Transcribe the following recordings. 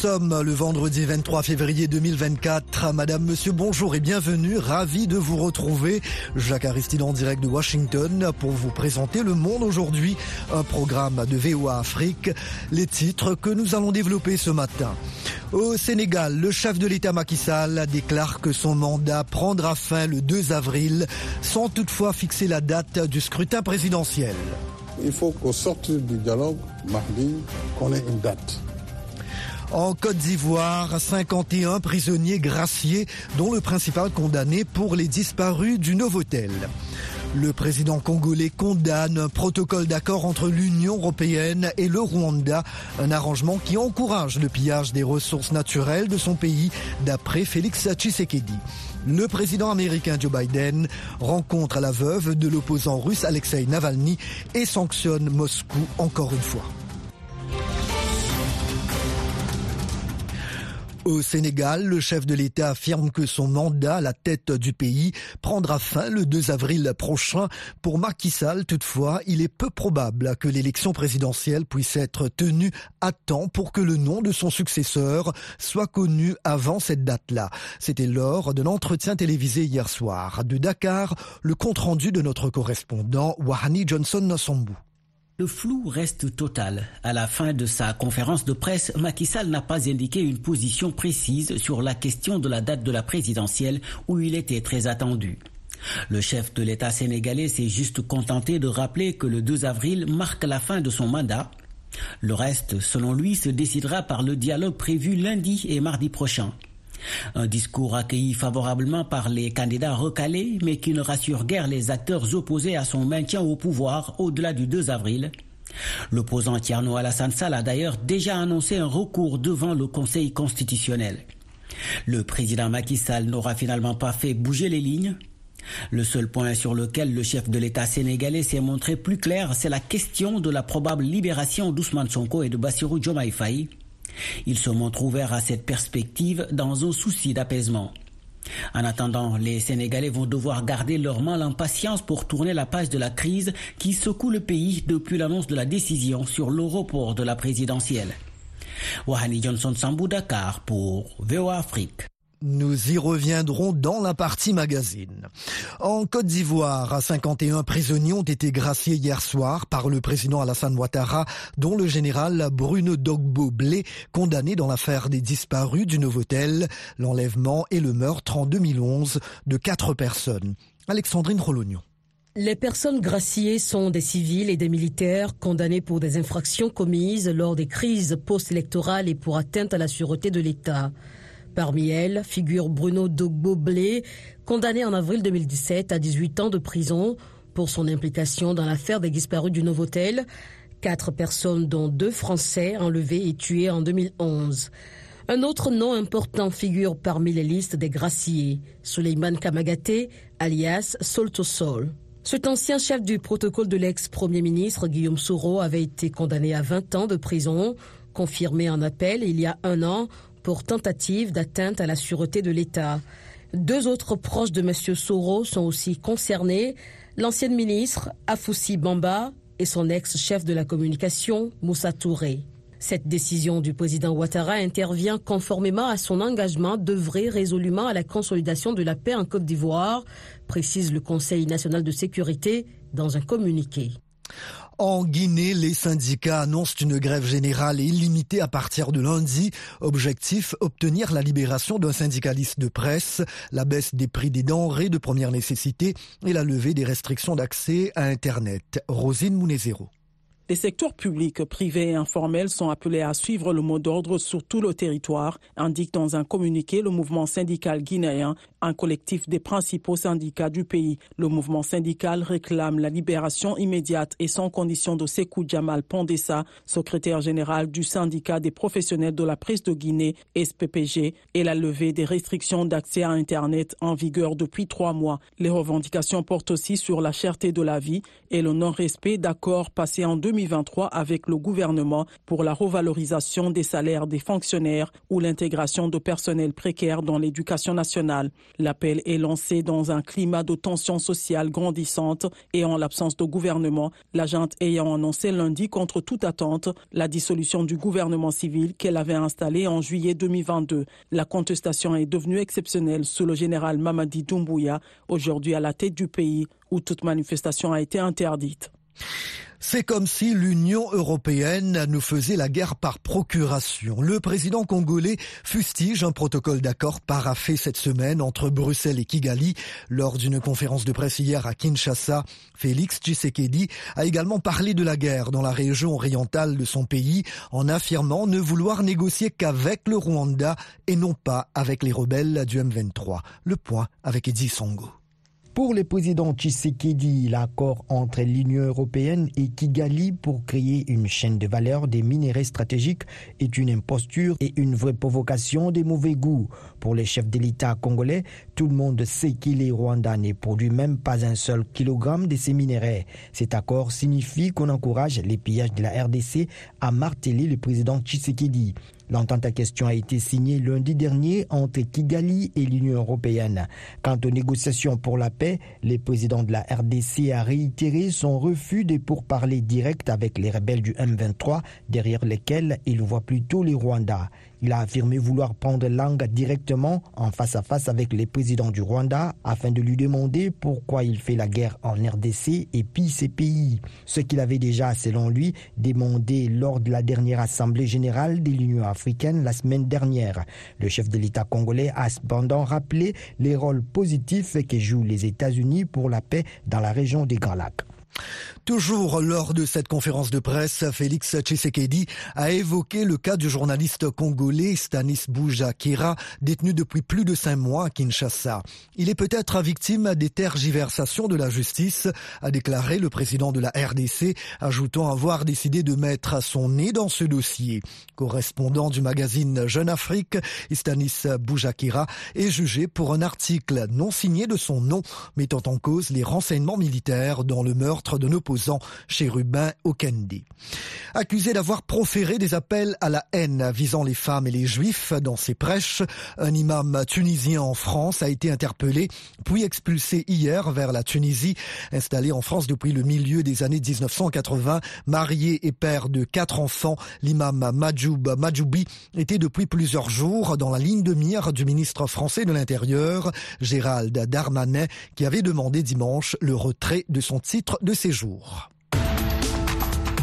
sommes le vendredi 23 février 2024. Madame, monsieur, bonjour et bienvenue. Ravi de vous retrouver. Jacques Aristide en direct de Washington pour vous présenter Le Monde aujourd'hui, un programme de VOA Afrique. Les titres que nous allons développer ce matin. Au Sénégal, le chef de l'État Macky Sall déclare que son mandat prendra fin le 2 avril sans toutefois fixer la date du scrutin présidentiel. Il faut qu'au sortir du dialogue, mardi, qu'on ait une date. En Côte d'Ivoire, 51 prisonniers graciés, dont le principal condamné pour les disparus du Novotel. Le président congolais condamne un protocole d'accord entre l'Union européenne et le Rwanda, un arrangement qui encourage le pillage des ressources naturelles de son pays, d'après Félix Tshisekedi. Le président américain Joe Biden rencontre la veuve de l'opposant russe Alexei Navalny et sanctionne Moscou encore une fois. Au Sénégal, le chef de l'État affirme que son mandat à la tête du pays prendra fin le 2 avril prochain. Pour Macky Sall, toutefois, il est peu probable que l'élection présidentielle puisse être tenue à temps pour que le nom de son successeur soit connu avant cette date-là. C'était lors de l'entretien télévisé hier soir. De Dakar, le compte-rendu de notre correspondant Wahani Johnson Nassambou. Le flou reste total. À la fin de sa conférence de presse, Macky Sall n'a pas indiqué une position précise sur la question de la date de la présidentielle où il était très attendu. Le chef de l'État sénégalais s'est juste contenté de rappeler que le 2 avril marque la fin de son mandat. Le reste, selon lui, se décidera par le dialogue prévu lundi et mardi prochain. Un discours accueilli favorablement par les candidats recalés, mais qui ne rassure guère les acteurs opposés à son maintien au pouvoir au-delà du 2 avril. L'opposant Tierno Alassane Sall a d'ailleurs déjà annoncé un recours devant le Conseil constitutionnel. Le président Macky Sall n'aura finalement pas fait bouger les lignes. Le seul point sur lequel le chef de l'État sénégalais s'est montré plus clair, c'est la question de la probable libération d'Ousmane Sonko et de Bassirou Diomaye. Il se montre ouvert à cette perspective dans un souci d'apaisement. En attendant, les Sénégalais vont devoir garder leur mal en patience pour tourner la page de la crise qui secoue le pays depuis l'annonce de la décision sur le de la présidentielle. Wahani Johnson Sambou pour VOA. Nous y reviendrons dans la partie magazine. En Côte d'Ivoire, 51 prisonniers ont été graciés hier soir par le président Alassane Ouattara, dont le général Bruno Dogbo Blé, condamné dans l'affaire des disparus du Novotel, l'enlèvement et le meurtre en 2011 de quatre personnes. Alexandrine Rolognon. Les personnes graciées sont des civils et des militaires condamnés pour des infractions commises lors des crises post-électorales et pour atteinte à la sûreté de l'État. Parmi elles figure Bruno Dogbo-Blé, condamné en avril 2017 à 18 ans de prison pour son implication dans l'affaire des disparus du Novotel. Quatre personnes, dont deux Français, enlevés et tués en 2011. Un autre nom important figure parmi les listes des graciés, Suleiman Kamagaté, alias Soltosol. Cet ancien chef du protocole de l'ex-premier ministre Guillaume Soro avait été condamné à 20 ans de prison, confirmé en appel il y a un an pour tentative d'atteinte à la sûreté de l'État. Deux autres proches de M. Soro sont aussi concernés, l'ancienne ministre Afoussi Bamba et son ex-chef de la communication Moussa Touré. Cette décision du président Ouattara intervient conformément à son engagement d'œuvrer résolument à la consolidation de la paix en Côte d'Ivoire, précise le Conseil national de sécurité dans un communiqué. En Guinée, les syndicats annoncent une grève générale et illimitée à partir de lundi. Objectif, obtenir la libération d'un syndicaliste de presse, la baisse des prix des denrées de première nécessité et la levée des restrictions d'accès à Internet. Rosine Mounezero. Les secteurs publics, privés et informels sont appelés à suivre le mot d'ordre sur tout le territoire, indique dans un communiqué le mouvement syndical guinéen, un collectif des principaux syndicats du pays. Le mouvement syndical réclame la libération immédiate et sans condition de Sekou Jamal Pondessa, secrétaire général du syndicat des professionnels de la presse de Guinée, SPPG, et la levée des restrictions d'accès à Internet en vigueur depuis trois mois. Les revendications portent aussi sur la cherté de la vie et le non-respect d'accords passés en 2000 2023 avec le gouvernement pour la revalorisation des salaires des fonctionnaires ou l'intégration de personnel précaire dans l'éducation nationale. L'appel est lancé dans un climat de tension sociale grandissante et en l'absence de gouvernement, l'agente ayant annoncé lundi contre toute attente la dissolution du gouvernement civil qu'elle avait installé en juillet 2022. La contestation est devenue exceptionnelle sous le général Mamadi Doumbouya, aujourd'hui à la tête du pays où toute manifestation a été interdite. C'est comme si l'Union européenne nous faisait la guerre par procuration. Le président congolais fustige un protocole d'accord paraffé cette semaine entre Bruxelles et Kigali lors d'une conférence de presse hier à Kinshasa. Félix Tshisekedi a également parlé de la guerre dans la région orientale de son pays en affirmant ne vouloir négocier qu'avec le Rwanda et non pas avec les rebelles du M23. Le point avec Edi Songo. Pour le président Tshisekedi, l'accord entre l'Union européenne et Kigali pour créer une chaîne de valeur des minéraux stratégiques est une imposture et une vraie provocation de mauvais goût. Pour les chefs de l'État congolais, tout le monde sait que les Rwandais ne produisent même pas un seul kilogramme de ces minéraux. Cet accord signifie qu'on encourage les pillages de la RDC, à marteler le président Tshisekedi. L'entente à question a été signée lundi dernier entre Kigali et l'Union européenne. Quant aux négociations pour la paix, le président de la RDC a réitéré son refus de pourparler direct avec les rebelles du M23, derrière lesquels il voit plutôt les Rwandais. Il a affirmé vouloir prendre langue directement en face à face avec le président du Rwanda afin de lui demander pourquoi il fait la guerre en RDC et puis ses pays. Ce qu'il avait déjà, selon lui, demandé lors de la dernière Assemblée générale de l'Union africaine la semaine dernière. Le chef de l'État congolais a cependant rappelé les rôles positifs que jouent les États-Unis pour la paix dans la région des Grands Lacs. Toujours lors de cette conférence de presse, Félix Tshisekedi a évoqué le cas du journaliste congolais Stanis Boujakira, détenu depuis plus de cinq mois à Kinshasa. Il est peut-être victime des tergiversations de la justice, a déclaré le président de la RDC, ajoutant avoir décidé de mettre son nez dans ce dossier. Correspondant du magazine Jeune Afrique, Stanis Boujakira est jugé pour un article non signé de son nom, mettant en cause les renseignements militaires dans le meurtre de nos chez Rubin Okendi. Accusé d'avoir proféré des appels à la haine visant les femmes et les juifs dans ses prêches, un imam tunisien en France a été interpellé puis expulsé hier vers la Tunisie, installé en France depuis le milieu des années 1980, marié et père de quatre enfants. L'imam Majoub Majoubi était depuis plusieurs jours dans la ligne de mire du ministre français de l'Intérieur, Gérald Darmanin, qui avait demandé dimanche le retrait de son titre de séjour.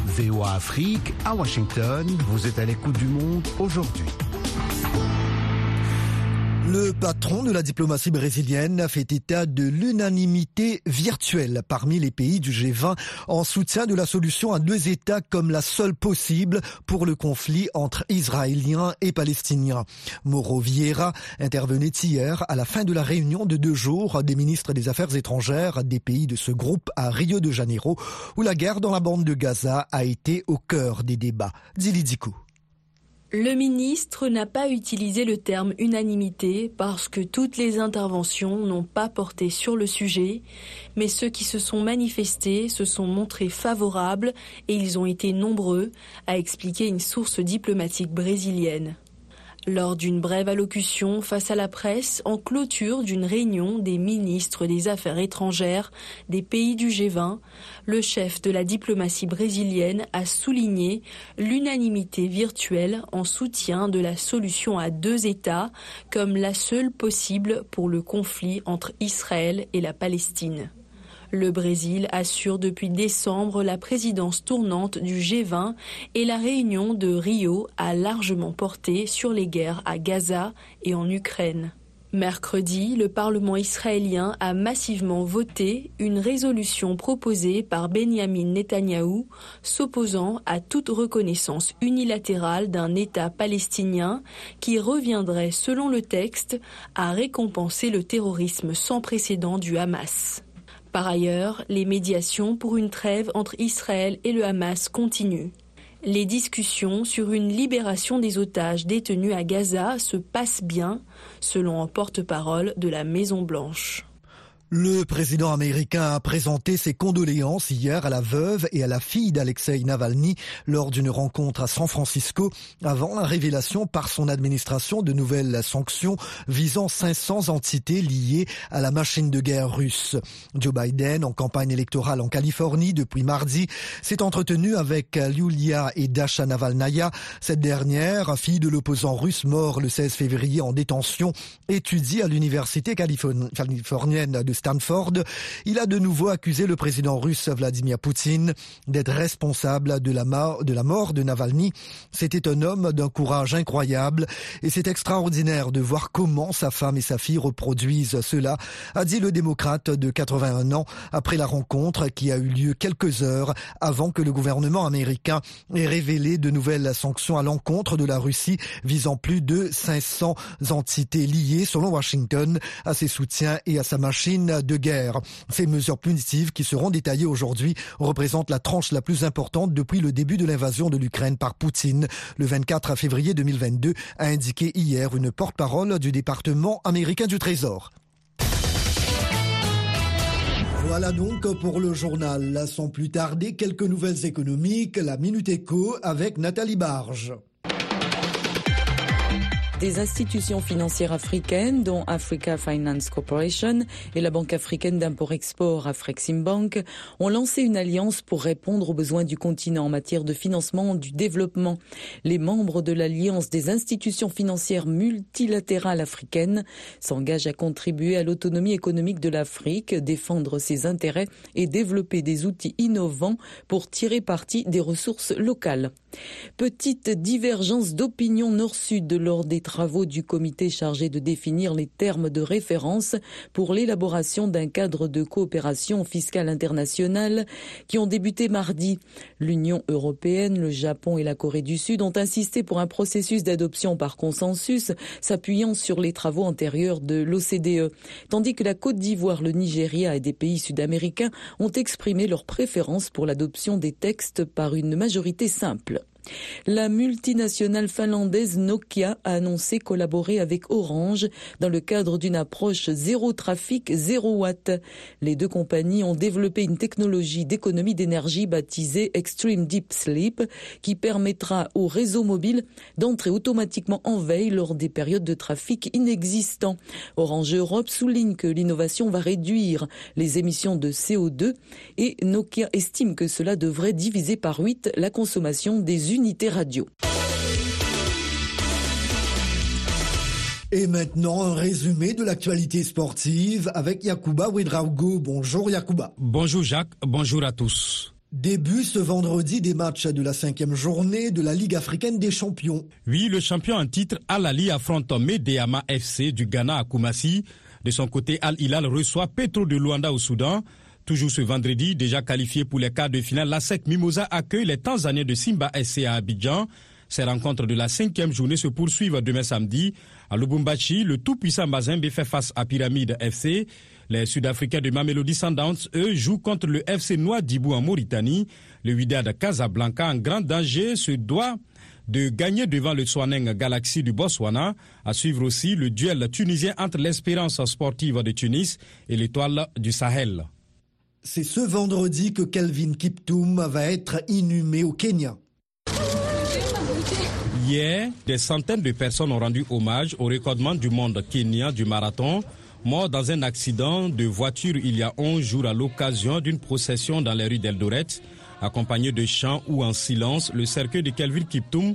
VOA Afrique à Washington, vous êtes à l'écoute du monde aujourd'hui. Le patron de la diplomatie brésilienne fait état de l'unanimité virtuelle parmi les pays du G20 en soutien de la solution à deux États comme la seule possible pour le conflit entre Israéliens et Palestiniens. Mauro Vieira intervenait hier à la fin de la réunion de deux jours des ministres des Affaires étrangères des pays de ce groupe à Rio de Janeiro où la guerre dans la bande de Gaza a été au cœur des débats. Le ministre n'a pas utilisé le terme unanimité parce que toutes les interventions n'ont pas porté sur le sujet, mais ceux qui se sont manifestés se sont montrés favorables et ils ont été nombreux, a expliqué une source diplomatique brésilienne. Lors d'une brève allocution face à la presse en clôture d'une réunion des ministres des Affaires étrangères des pays du G20, le chef de la diplomatie brésilienne a souligné l'unanimité virtuelle en soutien de la solution à deux États comme la seule possible pour le conflit entre Israël et la Palestine. Le Brésil assure depuis décembre la présidence tournante du G20 et la réunion de Rio a largement porté sur les guerres à Gaza et en Ukraine. Mercredi, le Parlement israélien a massivement voté une résolution proposée par Benjamin Netanyahou s'opposant à toute reconnaissance unilatérale d'un État palestinien qui reviendrait, selon le texte, à récompenser le terrorisme sans précédent du Hamas. Par ailleurs, les médiations pour une trêve entre Israël et le Hamas continuent. Les discussions sur une libération des otages détenus à Gaza se passent bien, selon un porte-parole de la Maison-Blanche. Le président américain a présenté ses condoléances hier à la veuve et à la fille d'Alexei Navalny lors d'une rencontre à San Francisco avant la révélation par son administration de nouvelles sanctions visant 500 entités liées à la machine de guerre russe. Joe Biden, en campagne électorale en Californie depuis mardi, s'est entretenu avec Yulia et Dasha Navalnaya. Cette dernière, fille de l'opposant russe mort le 16 février en détention, étudie à l'université californienne de Stanford, il a de nouveau accusé le président russe Vladimir Poutine d'être responsable de la, mort de Navalny. C'était un homme d'un courage incroyable et c'est extraordinaire de voir comment sa femme et sa fille reproduisent cela, a dit le démocrate de 81 ans après la rencontre qui a eu lieu quelques heures avant que le gouvernement américain ait révélé de nouvelles sanctions à l'encontre de la Russie visant plus de 500 entités liées, selon Washington, à ses soutiens et à sa machine de guerre. Ces mesures punitives qui seront détaillées aujourd'hui représentent la tranche la plus importante depuis le début de l'invasion de l'Ukraine par Poutine. Le 24 février 2022 a indiqué hier une porte-parole du département américain du Trésor. Voilà donc pour le journal. Sans plus tarder, quelques nouvelles économiques, la Minute Éco avec Nathalie Barge. Des institutions financières africaines, dont Africa Finance Corporation et la Banque africaine d'import-export Afreximbank, ont lancé une alliance pour répondre aux besoins du continent en matière de financement du développement. Les membres de l'Alliance des institutions financières multilatérales africaines s'engagent à contribuer à l'autonomie économique de l'Afrique, défendre ses intérêts et développer des outils innovants pour tirer parti des ressources locales. Petite divergence d'opinion nord-sud lors des travaux du comité chargé de définir les termes de référence pour l'élaboration d'un cadre de coopération fiscale internationale qui ont débuté mardi. L'Union européenne, le Japon et la Corée du Sud ont insisté pour un processus d'adoption par consensus s'appuyant sur les travaux antérieurs de l'OCDE, tandis que la Côte d'Ivoire, le Nigeria et des pays sud-américains ont exprimé leur préférence pour l'adoption des textes par une majorité simple. La multinationale finlandaise Nokia a annoncé collaborer avec Orange dans le cadre d'une approche zéro trafic, zéro watt. Les deux compagnies ont développé une technologie d'économie d'énergie baptisée Extreme Deep Sleep qui permettra au réseau mobile d'entrer automatiquement en veille lors des périodes de trafic inexistants. Orange Europe souligne que l'innovation va réduire les émissions de CO2 et Nokia estime que cela devrait diviser par 8 la consommation des radio. Et maintenant, un résumé de l'actualité sportive avec Yacouba Ouedraogo. Bonjour Yacouba. Bonjour Jacques, bonjour à tous. Début ce vendredi des matchs de la cinquième journée de la Ligue africaine des champions. Oui, le champion en titre Al-Ali affronte Medeama FC du Ghana à Koumassi. De son côté, Al-Hilal reçoit Petro de Luanda au Soudan. Toujours ce vendredi, déjà qualifié pour les quarts de finale, la SEC Mimosa accueille les Tanzaniens de Simba SC à Abidjan. Ces rencontres de la cinquième journée se poursuivent demain samedi. À Lubumbashi, le tout-puissant Mazembe fait face à Pyramide FC. Les Sud-Africains de Mamelody Sundowns, eux, jouent contre le FC Noir-Dibou en Mauritanie. Le Wydad Casablanca, en grand danger, se doit de gagner devant le Swaneng Galaxy du Botswana. À suivre aussi le duel tunisien entre l'Espérance sportive de Tunis et l'Étoile du Sahel. C'est ce vendredi que Kelvin Kiptoum va être inhumé au Kenya. Hier, des centaines de personnes ont rendu hommage au recordement du monde kenyan du marathon, mort dans un accident de voiture il y a 11 jours à l'occasion d'une procession dans les rues d'Eldoret. Accompagné de chants ou en silence, le cercueil de Kelvin Kiptoum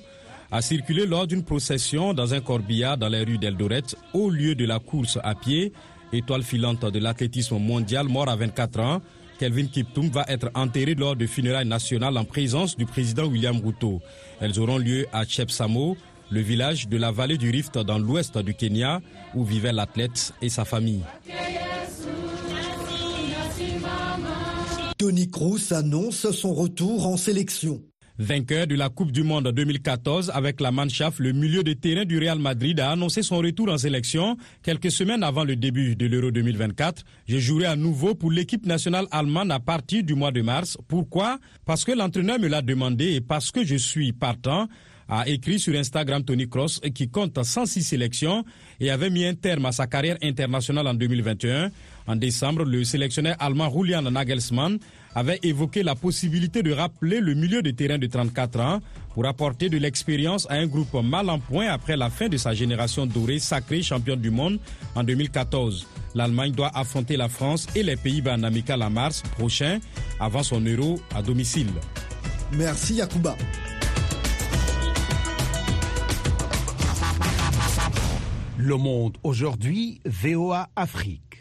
a circulé lors d'une procession dans un corbillard dans les rues d'Eldoret au lieu de la course à pied, étoile filante de l'athlétisme mondial, mort à 24 ans. Kelvin Kiptoum va être enterré lors de funérailles nationales en présence du président William Ruto. Elles auront lieu à Chepsamo, le village de la vallée du Rift dans l'ouest du Kenya, où vivait l'athlète et sa famille. Tony Kroos annonce son retour en sélection. Vainqueur de la Coupe du Monde 2014 avec la Mannschaft, le milieu de terrain du Real Madrid a annoncé son retour en sélection quelques semaines avant le début de l'Euro 2024. Je jouerai à nouveau pour l'équipe nationale allemande à partir du mois de mars. Pourquoi? Parce que l'entraîneur me l'a demandé et parce que je suis partant a écrit sur Instagram Tony Cross qui compte 106 sélections et avait mis un terme à sa carrière internationale en 2021 En décembre, le sélectionneur allemand Julian Nagelsmann avait évoqué la possibilité de rappeler le milieu de terrain de 34 ans pour apporter de l'expérience à un groupe mal en point après la fin de sa génération dorée sacrée championne du monde en 2014. L'Allemagne doit affronter la France et les Pays-Bas en amical en mars prochain avant son euro à domicile. Merci Yakuba. Le monde aujourd'hui, VOA Afrique.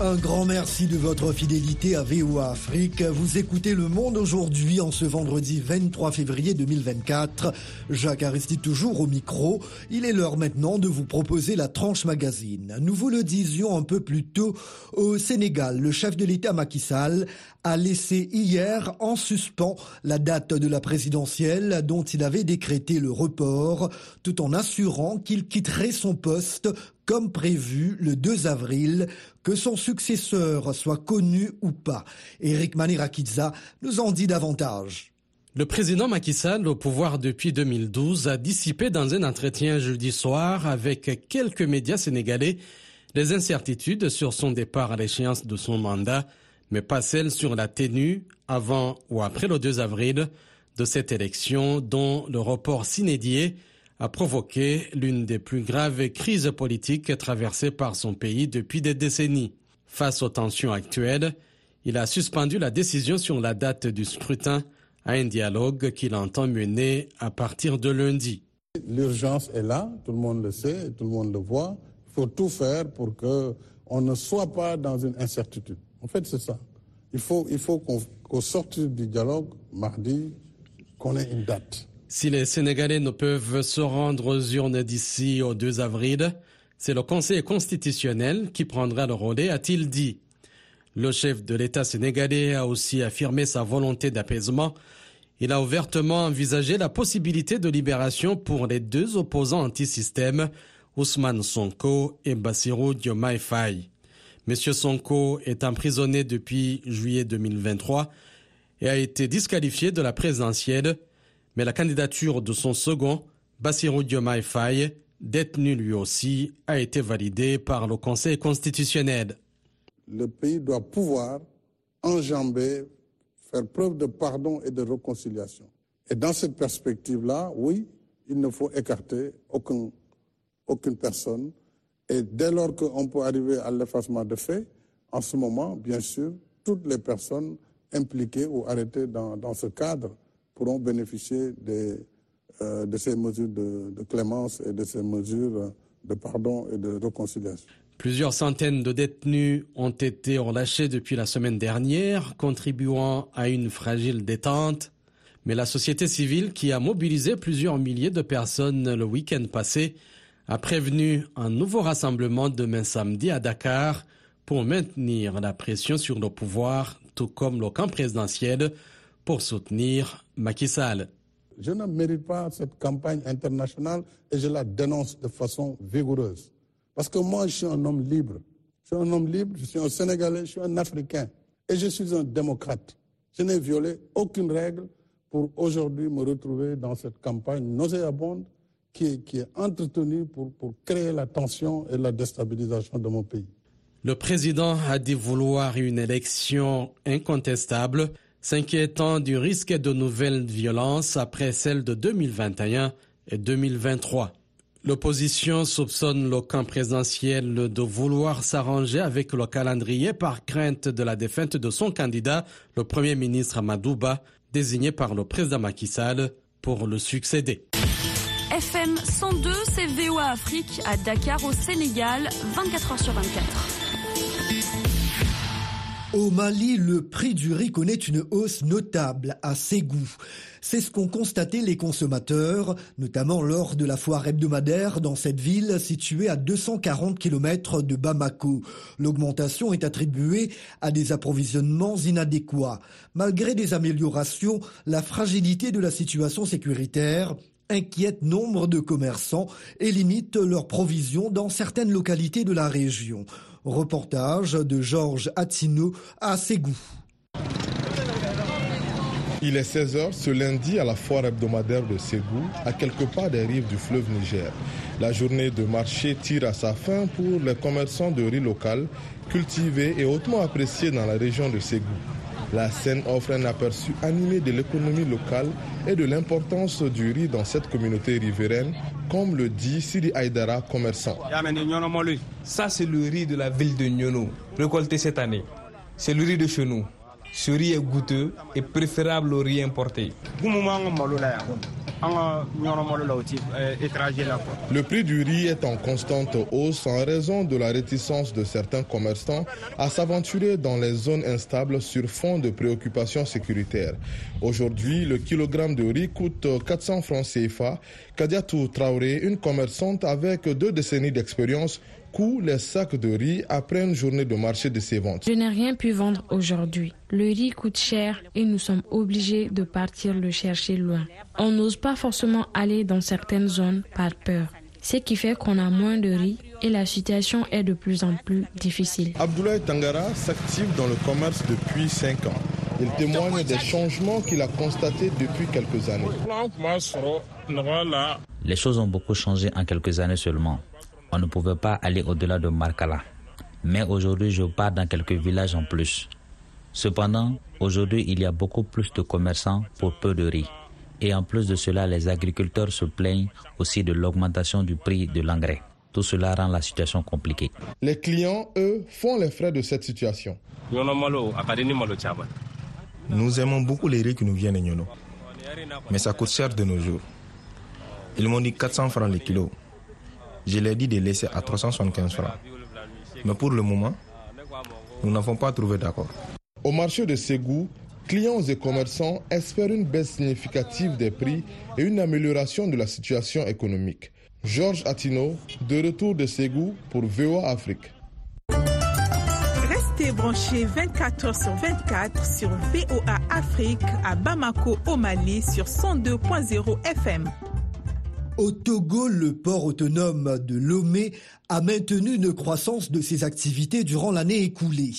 Un grand merci de votre fidélité à VOA Afrique. Vous écoutez Le Monde aujourd'hui en ce vendredi 23 février 2024. Jacques Aristide toujours au micro. Il est l'heure maintenant de vous proposer la tranche magazine. Nous vous le disions un peu plus tôt au Sénégal. Le chef de l'État Macky Sall a laissé hier en suspens la date de la présidentielle dont il avait décrété le report tout en assurant qu'il quitterait son poste comme prévu le 2 avril, que son successeur soit connu ou pas. Eric Manirakiza nous en dit davantage. Le président Macky Sall, au pouvoir depuis 2012, a dissipé dans un entretien jeudi soir avec quelques médias sénégalais les incertitudes sur son départ à l'échéance de son mandat, mais pas celles sur la tenue avant ou après le 2 avril de cette élection dont le report s'inédié a provoqué l'une des plus graves crises politiques traversées par son pays depuis des décennies. Face aux tensions actuelles, il a suspendu la décision sur la date du scrutin à un dialogue qu'il entend mener à partir de lundi. L'urgence est là, tout le monde le sait, tout le monde le voit. Il faut tout faire pour qu'on ne soit pas dans une incertitude. En fait, c'est ça. Il faut, il faut qu'au sortir du dialogue, mardi, qu'on ait une date. Si les Sénégalais ne peuvent se rendre aux urnes d'ici au 2 avril, c'est le Conseil constitutionnel qui prendra le relais, a-t-il dit. Le chef de l'État sénégalais a aussi affirmé sa volonté d'apaisement. Il a ouvertement envisagé la possibilité de libération pour les deux opposants anti-système, Ousmane Sonko et Bassirou Diomaye Faye. Monsieur Sonko est emprisonné depuis juillet 2023 et a été disqualifié de la présidentielle mais la candidature de son second, Bassirou Diomaye Faye, détenu lui aussi, a été validée par le Conseil constitutionnel. Le pays doit pouvoir enjamber, faire preuve de pardon et de réconciliation. Et dans cette perspective-là, oui, il ne faut écarter aucun, aucune personne. Et dès lors qu'on peut arriver à l'effacement de faits, en ce moment, bien sûr, toutes les personnes impliquées ou arrêtées dans ce cadre pourront bénéficier euh, de ces mesures de, de, clémence et de ces mesures de pardon et de réconciliation. Plusieurs centaines de détenus ont été relâchés depuis la semaine dernière, contribuant à une fragile détente. Mais la société civile, qui a mobilisé plusieurs milliers de personnes le week-end passé, a prévenu un nouveau rassemblement demain samedi à Dakar pour maintenir la pression sur le pouvoir, tout comme le camp présidentiel, pour soutenir Macky Sall. Je ne mérite pas cette campagne internationale et je la dénonce de façon vigoureuse. Parce que moi, je suis un homme libre. Je suis un homme libre, je suis un Sénégalais, je suis un Africain. Et je suis un démocrate. Je n'ai violé aucune règle pour aujourd'hui me retrouver dans cette campagne nauséabonde qui est, qui est entretenue pour, pour créer la tension et la déstabilisation de mon pays. Le président a dit vouloir une élection incontestable s'inquiétant du risque de nouvelles violences après celles de 2021 et 2023. L'opposition soupçonne le camp présidentiel de vouloir s'arranger avec le calendrier par crainte de la défaite de son candidat, le Premier ministre Amadouba, désigné par le président Macky Sall pour le succéder. FM 102, c'est VOA Afrique à Dakar au Sénégal, 24 h sur 24. Au Mali, le prix du riz connaît une hausse notable à Ségou. C'est ce qu'ont constaté les consommateurs, notamment lors de la foire hebdomadaire dans cette ville située à 240 km de Bamako. L'augmentation est attribuée à des approvisionnements inadéquats. Malgré des améliorations, la fragilité de la situation sécuritaire inquiète nombre de commerçants et limite leurs provisions dans certaines localités de la région. Reportage de Georges Attino à Ségou. Il est 16h ce lundi à la foire hebdomadaire de Ségou, à quelques pas des rives du fleuve Niger. La journée de marché tire à sa fin pour les commerçants de riz local, cultivés et hautement appréciés dans la région de Ségou. La scène offre un aperçu animé de l'économie locale et de l'importance du riz dans cette communauté riveraine, comme le dit Siri Aydara, commerçant. Ça, c'est le riz de la ville de Nyono, récolté cette année. C'est le riz de chez nous. Ce riz est goûteux et préférable au riz importé. Le prix du riz est en constante hausse en raison de la réticence de certains commerçants à s'aventurer dans les zones instables sur fond de préoccupations sécuritaires. Aujourd'hui, le kilogramme de riz coûte 400 francs CFA. Kadiatou Traoré, une commerçante avec deux décennies d'expérience, coût les sacs de riz après une journée de marché de ses ventes. Je n'ai rien pu vendre aujourd'hui. Le riz coûte cher et nous sommes obligés de partir le chercher loin. On n'ose pas forcément aller dans certaines zones par peur. Ce qui fait qu'on a moins de riz et la situation est de plus en plus difficile. Abdoulaye Tangara s'active dans le commerce depuis 5 ans. Il témoigne des changements qu'il a constatés depuis quelques années. Les choses ont beaucoup changé en quelques années seulement on ne pouvait pas aller au-delà de Markala. Mais aujourd'hui, je pars dans quelques villages en plus. Cependant, aujourd'hui, il y a beaucoup plus de commerçants pour peu de riz. Et en plus de cela, les agriculteurs se plaignent aussi de l'augmentation du prix de l'engrais. Tout cela rend la situation compliquée. Les clients, eux, font les frais de cette situation. Nous aimons beaucoup les riz qui nous viennent de Nyono. Mais ça coûte cher de nos jours. Ils m'ont dit 400 francs le kilo. Je l'ai dit de laisser à 375 francs. Mais pour le moment, nous n'avons pas trouvé d'accord. Au marché de Ségou, clients et commerçants espèrent une baisse significative des prix et une amélioration de la situation économique. Georges Attino, de retour de Ségou pour VOA Afrique. Restez branchés 24 h sur 24 sur VOA Afrique à Bamako, au Mali sur 102.0 FM. Au Togo, le port autonome de Lomé a maintenu une croissance de ses activités durant l'année écoulée.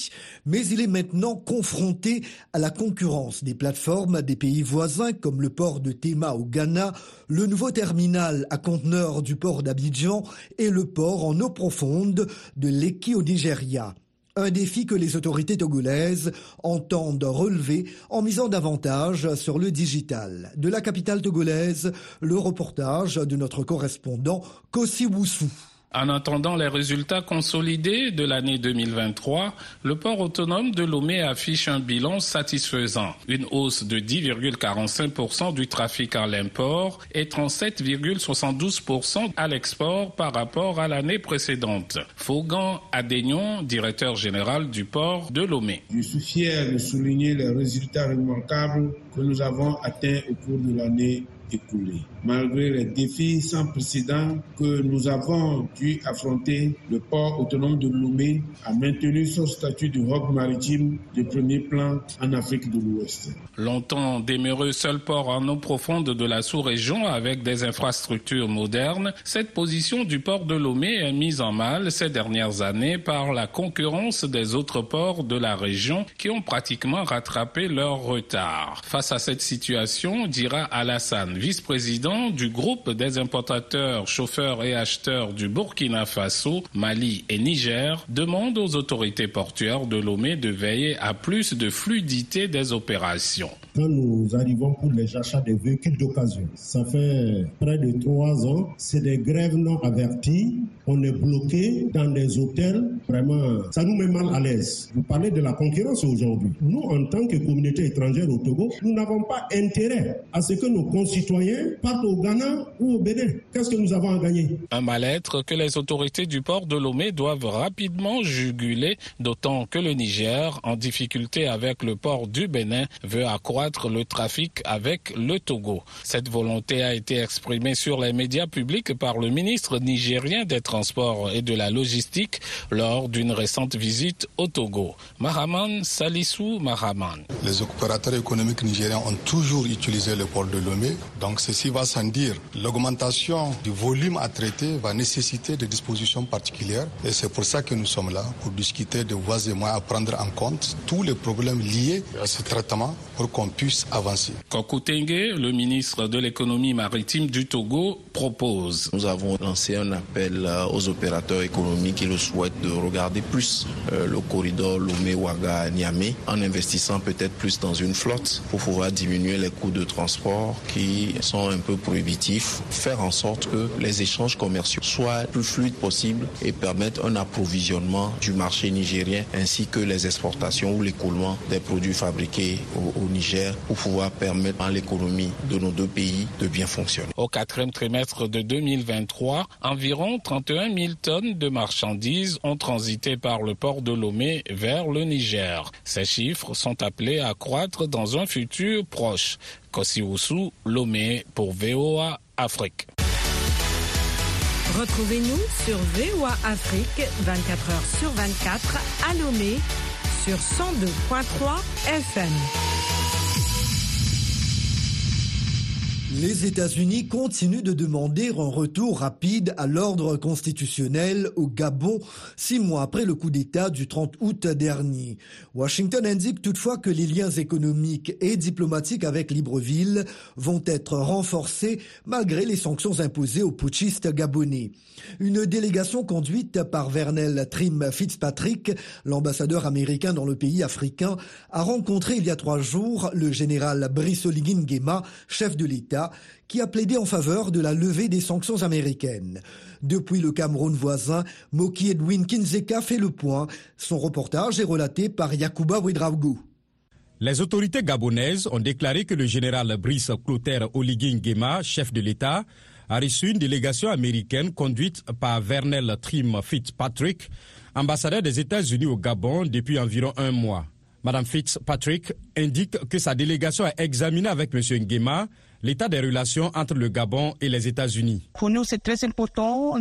Mais il est maintenant confronté à la concurrence des plateformes des pays voisins comme le port de Tema au Ghana, le nouveau terminal à conteneurs du port d'Abidjan et le port en eau profonde de Leki au Nigeria. Un défi que les autorités togolaises entendent relever en misant davantage sur le digital. De la capitale togolaise, le reportage de notre correspondant Kossi Woussou. En attendant les résultats consolidés de l'année 2023, le port autonome de Lomé affiche un bilan satisfaisant. Une hausse de 10,45% du trafic à l'import et 37,72% à l'export par rapport à l'année précédente. Faugan Adénion, directeur général du port de Lomé. Je suis fier de souligner les résultats remarquables que nous avons atteints au cours de l'année écoulée. Malgré les défis sans précédent que nous avons dû affronter, le port autonome de Lomé a maintenu son statut de hub maritime de premier plan en Afrique de l'Ouest. Longtemps demeuré seul port en eau profonde de la sous-région avec des infrastructures modernes, cette position du port de Lomé est mise en mal ces dernières années par la concurrence des autres ports de la région qui ont pratiquement rattrapé leur retard. Face à cette situation, dira Alassane, vice-président du groupe des importateurs, chauffeurs et acheteurs du Burkina Faso, Mali et Niger, demande aux autorités portuaires de Lomé de veiller à plus de fluidité des opérations. Quand nous arrivons pour les achats des véhicules d'occasion, ça fait près de trois ans, c'est des grèves non averties. On est bloqué dans des hôtels. Vraiment, ça nous met mal à l'aise. Vous parlez de la concurrence aujourd'hui. Nous, en tant que communauté étrangère au Togo, nous n'avons pas intérêt à ce que nos concitoyens partent au Ghana ou au Bénin. Qu'est-ce que nous avons à gagner? Un mal-être que les autorités du port de Lomé doivent rapidement juguler, d'autant que le Niger, en difficulté avec le port du Bénin, veut accroître le trafic avec le Togo. Cette volonté a été exprimée sur les médias publics par le ministre nigérien des Transports et de la Logistique lors d'une récente visite au Togo. Mahaman Salissou Mahaman. Les opérateurs économiques nigériens ont toujours utilisé le port de Lomé, donc ceci va sans dire. L'augmentation du volume à traiter va nécessiter des dispositions particulières et c'est pour ça que nous sommes là, pour discuter de voies et moyens à prendre en compte tous les problèmes liés à ce traitement pour qu'on puisse avancer. Kokutenge, le ministre de l'économie maritime du Togo, propose. Nous avons lancé un appel euh, aux opérateurs économiques qui le souhaitent de regarder plus euh, le corridor Lomé-Ouaga-Niamey en investissant peut-être plus dans une flotte pour pouvoir diminuer les coûts de transport qui sont un peu prohibitifs, faire en sorte que les échanges commerciaux soient plus fluides possible et permettre un approvisionnement du marché nigérien ainsi que les exportations ou l'écoulement des produits fabriqués au, au Niger pour pouvoir permettre à l'économie de nos deux pays de bien fonctionner. Au quatrième trimestre de 2023, environ 31 000 tonnes de marchandises ont transité par le port de Lomé vers le Niger. Ces chiffres sont appelés à croître dans un futur proche. Kosiwusu, Lomé pour VOA Afrique. Retrouvez-nous sur VOA Afrique 24 heures sur 24 à Lomé sur 102.3 FM. Les États-Unis continuent de demander un retour rapide à l'ordre constitutionnel au Gabon, six mois après le coup d'État du 30 août dernier. Washington indique toutefois que les liens économiques et diplomatiques avec Libreville vont être renforcés malgré les sanctions imposées aux putschistes gabonais. Une délégation conduite par Vernel Trim Fitzpatrick, l'ambassadeur américain dans le pays africain, a rencontré il y a trois jours le général Brice Oligui chef de l'État, qui a plaidé en faveur de la levée des sanctions américaines. Depuis le Cameroun voisin, Moki Edwin Kinzeka fait le point. Son reportage est relaté par Yakuba Ouedraogo. Les autorités gabonaises ont déclaré que le général Brice Clotaire Oligui chef de l'État, a reçu une délégation américaine conduite par Vernel Trim Fitzpatrick, ambassadeur des États-Unis au Gabon depuis environ un mois. Madame Fitzpatrick indique que sa délégation a examiné avec M. Nguema l'état des relations entre le Gabon et les États-Unis. Pour nous, c'est très important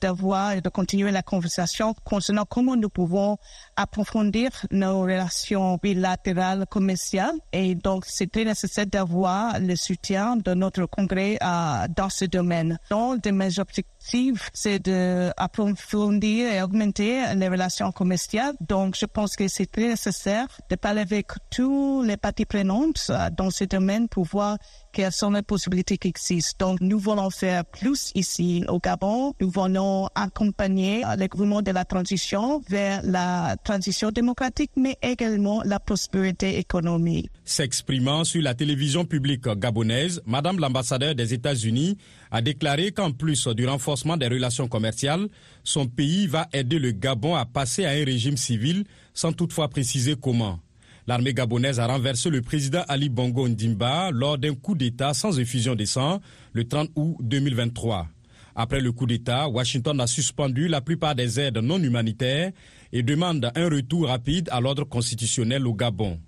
d'avoir et de continuer la conversation concernant comment nous pouvons approfondir nos relations bilatérales commerciales. Et donc, c'est très nécessaire d'avoir le soutien de notre Congrès euh, dans ce domaine. Donc, de mes objectifs, c'est d'approfondir et augmenter les relations commerciales. Donc, je pense que c'est très nécessaire de parler avec tous les parties prenantes euh, dans ce domaine pour voir quelles sont les possibilités qui existent? Donc, nous voulons faire plus ici au Gabon. Nous voulons accompagner le gouvernement de la transition vers la transition démocratique, mais également la prospérité économique. S'exprimant sur la télévision publique gabonaise, Madame l'ambassadeur des États-Unis a déclaré qu'en plus du renforcement des relations commerciales, son pays va aider le Gabon à passer à un régime civil sans toutefois préciser comment. L'armée gabonaise a renversé le président Ali Bongo Ndimba lors d'un coup d'État sans effusion de sang le 30 août 2023. Après le coup d'État, Washington a suspendu la plupart des aides non humanitaires et demande un retour rapide à l'ordre constitutionnel au Gabon.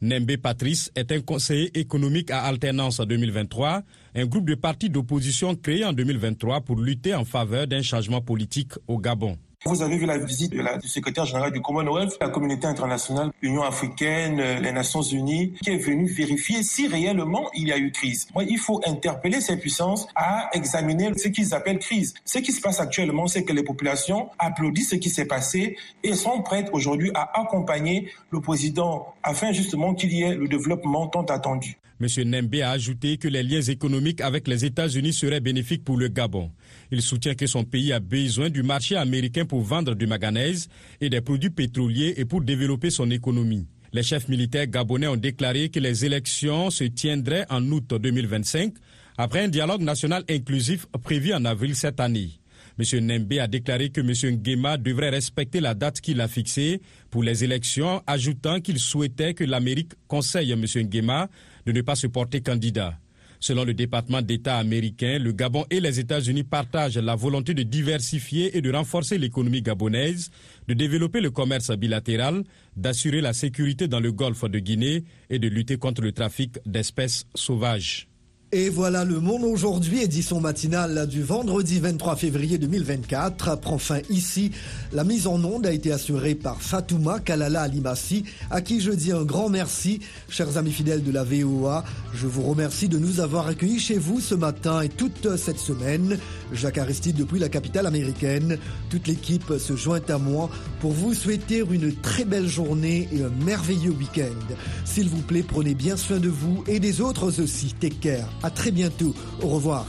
Nembe Patrice est un conseiller économique à alternance 2023, un groupe de partis d'opposition créé en 2023 pour lutter en faveur d'un changement politique au Gabon. Vous avez vu la visite de la, du secrétaire général du Commonwealth, la communauté internationale, l'Union africaine, euh, les Nations unies, qui est venu vérifier si réellement il y a eu crise. Moi, il faut interpeller ces puissances à examiner ce qu'ils appellent crise. Ce qui se passe actuellement, c'est que les populations applaudissent ce qui s'est passé et sont prêtes aujourd'hui à accompagner le président afin justement qu'il y ait le développement tant attendu. M. Nembe a ajouté que les liens économiques avec les États-Unis seraient bénéfiques pour le Gabon. Il soutient que son pays a besoin du marché américain pour vendre du manganèse et des produits pétroliers et pour développer son économie. Les chefs militaires gabonais ont déclaré que les élections se tiendraient en août 2025 après un dialogue national inclusif prévu en avril cette année. M. Nembe a déclaré que M. Nguema devrait respecter la date qu'il a fixée pour les élections, ajoutant qu'il souhaitait que l'Amérique conseille M. Nguema de ne pas se porter candidat. Selon le département d'État américain, le Gabon et les États-Unis partagent la volonté de diversifier et de renforcer l'économie gabonaise, de développer le commerce bilatéral, d'assurer la sécurité dans le golfe de Guinée et de lutter contre le trafic d'espèces sauvages. Et voilà, le monde aujourd'hui, édition matinale du vendredi 23 février 2024, prend fin ici. La mise en onde a été assurée par Fatouma Kalala Alimassi, à qui je dis un grand merci. Chers amis fidèles de la VOA, je vous remercie de nous avoir accueillis chez vous ce matin et toute cette semaine. Jacques Aristide depuis la capitale américaine. Toute l'équipe se joint à moi pour vous souhaiter une très belle journée et un merveilleux week-end. S'il vous plaît, prenez bien soin de vous et des autres aussi. Take care. À très bientôt. Au revoir.